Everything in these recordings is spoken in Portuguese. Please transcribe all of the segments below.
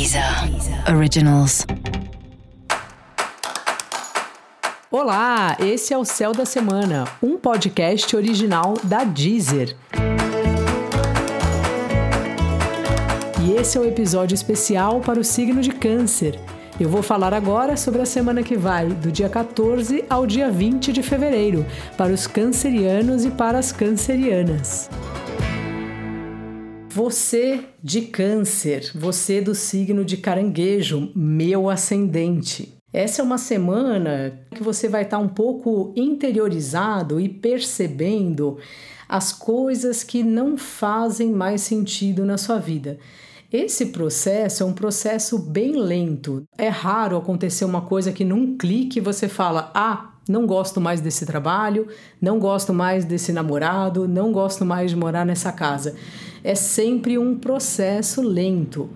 Deezer Originals. Olá, esse é o Céu da Semana, um podcast original da Deezer. E esse é o um episódio especial para o signo de Câncer. Eu vou falar agora sobre a semana que vai, do dia 14 ao dia 20 de fevereiro, para os cancerianos e para as cancerianas. Você de Câncer, você do signo de Caranguejo, meu ascendente. Essa é uma semana que você vai estar um pouco interiorizado e percebendo as coisas que não fazem mais sentido na sua vida. Esse processo é um processo bem lento. É raro acontecer uma coisa que num clique você fala: "Ah, não gosto mais desse trabalho, não gosto mais desse namorado, não gosto mais de morar nessa casa. É sempre um processo lento.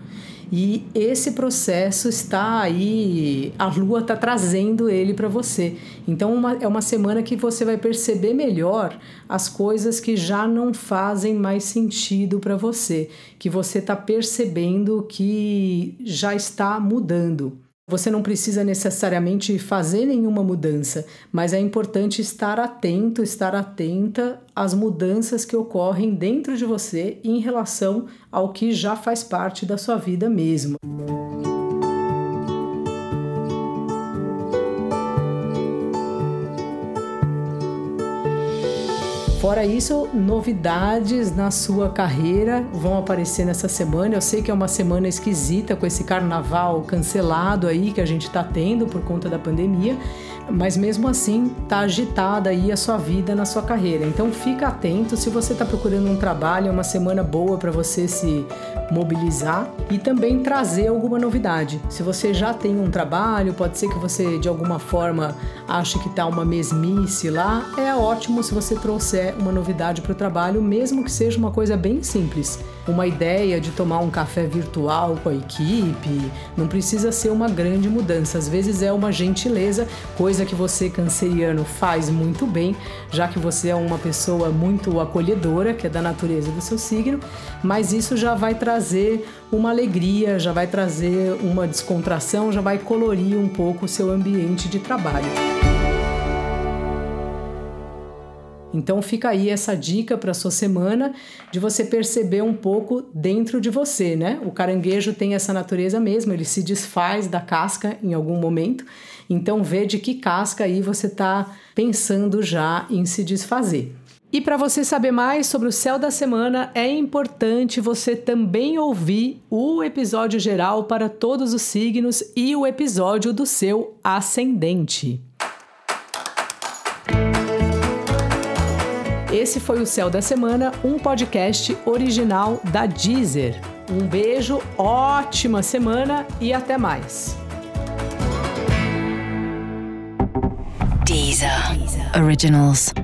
E esse processo está aí, a lua está trazendo ele para você. Então, uma, é uma semana que você vai perceber melhor as coisas que já não fazem mais sentido para você, que você está percebendo que já está mudando. Você não precisa necessariamente fazer nenhuma mudança, mas é importante estar atento, estar atenta às mudanças que ocorrem dentro de você em relação ao que já faz parte da sua vida mesmo. Fora isso, novidades na sua carreira vão aparecer nessa semana. Eu sei que é uma semana esquisita com esse carnaval cancelado aí que a gente está tendo por conta da pandemia, mas mesmo assim tá agitada aí a sua vida na sua carreira. Então fica atento se você está procurando um trabalho, é uma semana boa para você se mobilizar e também trazer alguma novidade. Se você já tem um trabalho, pode ser que você de alguma forma ache que tá uma mesmice lá, é ótimo se você trouxer uma novidade para o trabalho, mesmo que seja uma coisa bem simples. Uma ideia de tomar um café virtual com a equipe, não precisa ser uma grande mudança, às vezes é uma gentileza, coisa coisa que você, canceriano, faz muito bem, já que você é uma pessoa muito acolhedora, que é da natureza do seu signo, mas isso já vai trazer uma alegria, já vai trazer uma descontração, já vai colorir um pouco o seu ambiente de trabalho. Então fica aí essa dica para sua semana de você perceber um pouco dentro de você, né? O caranguejo tem essa natureza mesmo, ele se desfaz da casca em algum momento. Então vê de que casca aí você está pensando já em se desfazer. E para você saber mais sobre o céu da semana, é importante você também ouvir o episódio geral para todos os signos e o episódio do seu ascendente. Esse foi o Céu da Semana, um podcast original da Deezer. Um beijo, ótima semana e até mais. Deezer, Deezer. Originals.